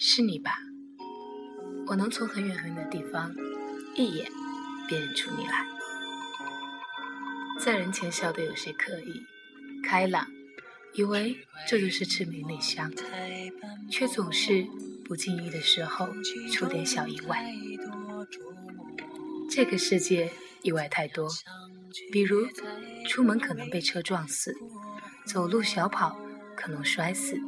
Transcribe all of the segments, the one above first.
是你吧？我能从很远很远的地方一眼辨认出你来，在人前笑得有些刻意、开朗，以为这就是痴迷内向，却总是不经意的时候出点小意外。这个世界意外太多，比如出门可能被车撞死，走路小跑可能摔死，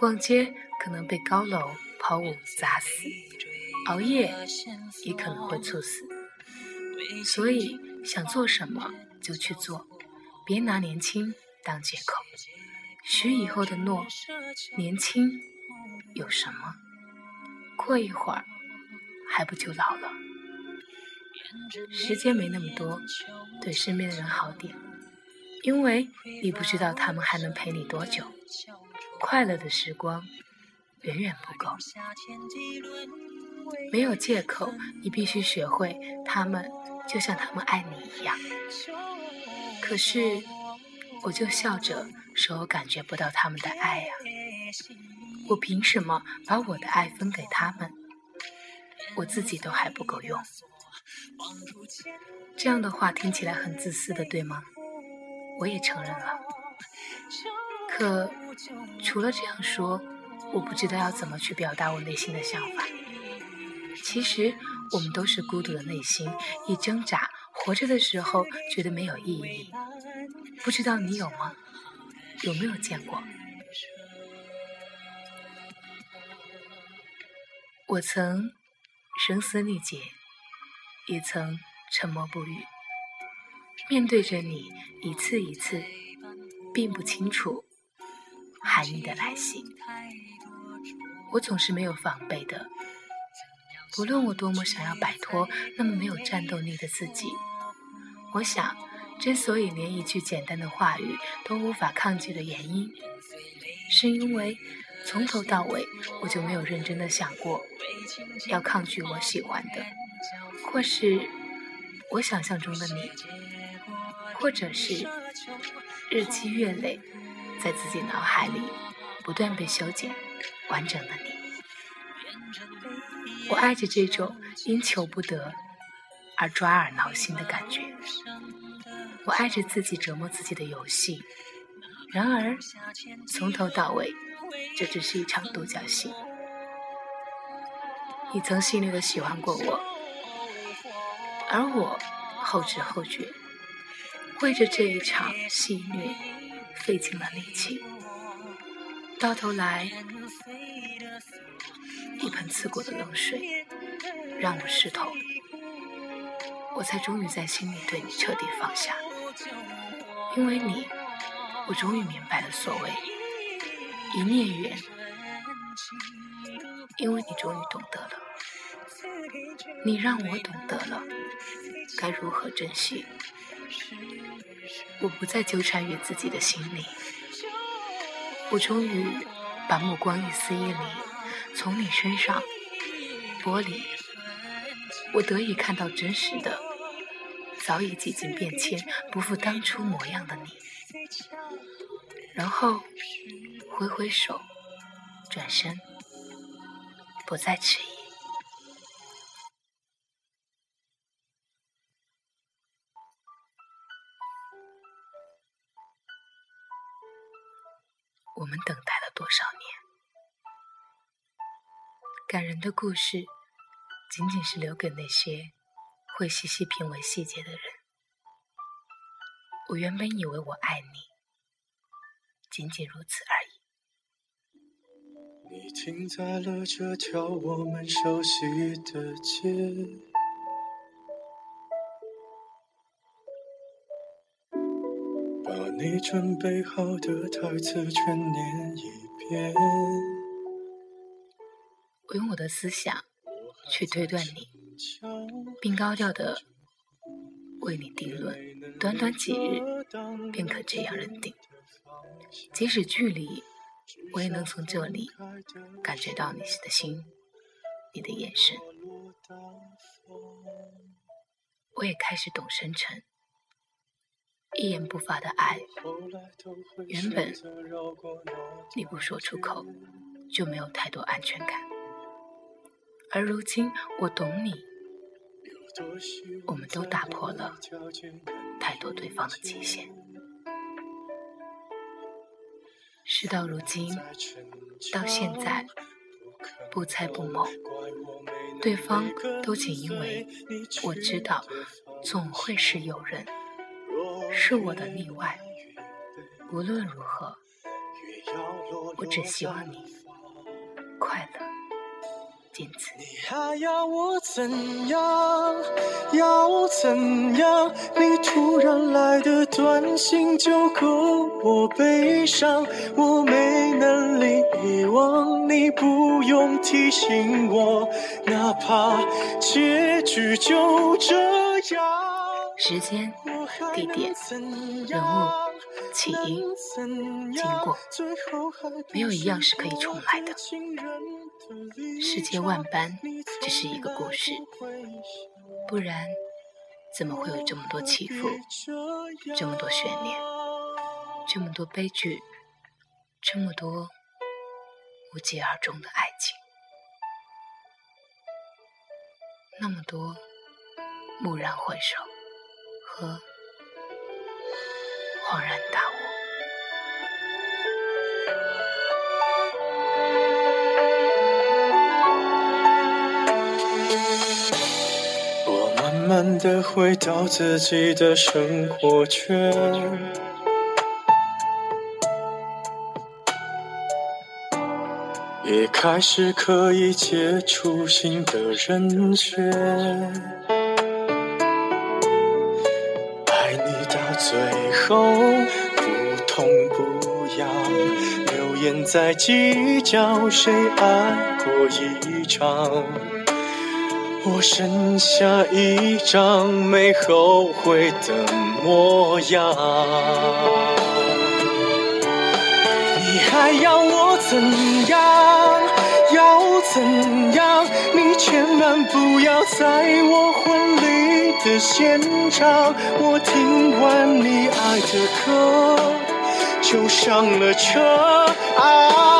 逛街可能被高楼抛物砸死。熬夜也可能会猝死，所以想做什么就去做，别拿年轻当借口。许以后的诺，年轻有什么？过一会儿还不就老了？时间没那么多，对身边的人好点，因为你不知道他们还能陪你多久。快乐的时光远远不够。没有借口，你必须学会，他们就像他们爱你一样。可是，我就笑着说我感觉不到他们的爱呀。我凭什么把我的爱分给他们？我自己都还不够用。这样的话听起来很自私的，对吗？我也承认了。可除了这样说，我不知道要怎么去表达我内心的想法。其实我们都是孤独的内心，一挣扎，活着的时候觉得没有意义。不知道你有吗？有没有见过？我曾声嘶力竭，也曾沉默不语，面对着你一次一次，并不清楚含义的来信。我总是没有防备的。不论我多么想要摆脱那么没有战斗力的自己，我想，之所以连一句简单的话语都无法抗拒的原因，是因为从头到尾我就没有认真的想过要抗拒我喜欢的，或是我想象中的你，或者是日积月累在自己脑海里不断被修剪完整的你。我爱着这种因求不得而抓耳挠心的感觉，我爱着自己折磨自己的游戏。然而，从头到尾，这只是一场独角戏。你曾细腻的喜欢过我，而我后知后觉，为着这一场戏虐费尽了力气，到头来。一盆刺骨的冷水，让我湿透，我才终于在心里对你彻底放下。因为你，我终于明白了所谓一念缘。因为你终于懂得了，你让我懂得了该如何珍惜。我不再纠缠于自己的心里，我终于把目光一丝一厘。从你身上剥离，我得以看到真实的、早已几经变迁、不复当初模样的你。然后挥挥手，转身，不再迟疑。我们等待了多少年？感人的故事，仅仅是留给那些会细细品味细节的人。我原本以为我爱你，仅仅如此而已。你停在了这条我们熟悉的街，把你准备好的台词全念一遍。我用我的思想去推断你，并高调的为你定论，短短几日便可这样认定。即使距离，我也能从这里感觉到你的心，你的眼神。我也开始懂深沉，一言不发的爱，原本你不说出口就没有太多安全感，而如今我懂你，我们都打破了太多对方的极限。事到如今，到现在，不猜不谋，对方都仅因为我知道，总会是有人。是我的例外。无论如何，我只希望你快乐。仅此。你还要我怎样？要怎样？你突然来的短信就够我悲伤。我没能力遗忘你，不用提醒我，哪怕结局就这样。时间。地点、人物、起因、经过，没有一样是可以重来的。世界万般，只是一个故事，不然怎么会有这么多起伏，这么多悬念，这么多悲剧，这么多无疾而终的爱情，那么多蓦然回首和。恍然大悟。我慢慢的回到自己的生活圈，也开始可以接触新的人选。最后不痛不痒，流言在计较谁爱过一场。我剩下一张没后悔的模样。你还要我怎样？要怎样？你千万不要在我婚礼的现场。我听完你爱的歌，就上了车。啊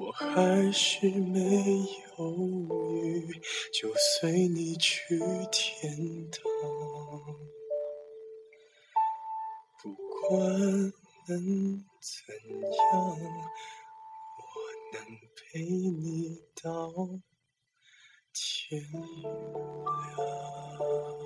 我还是没犹豫，就随你去天堂。不管能怎样，我能陪你到天亮。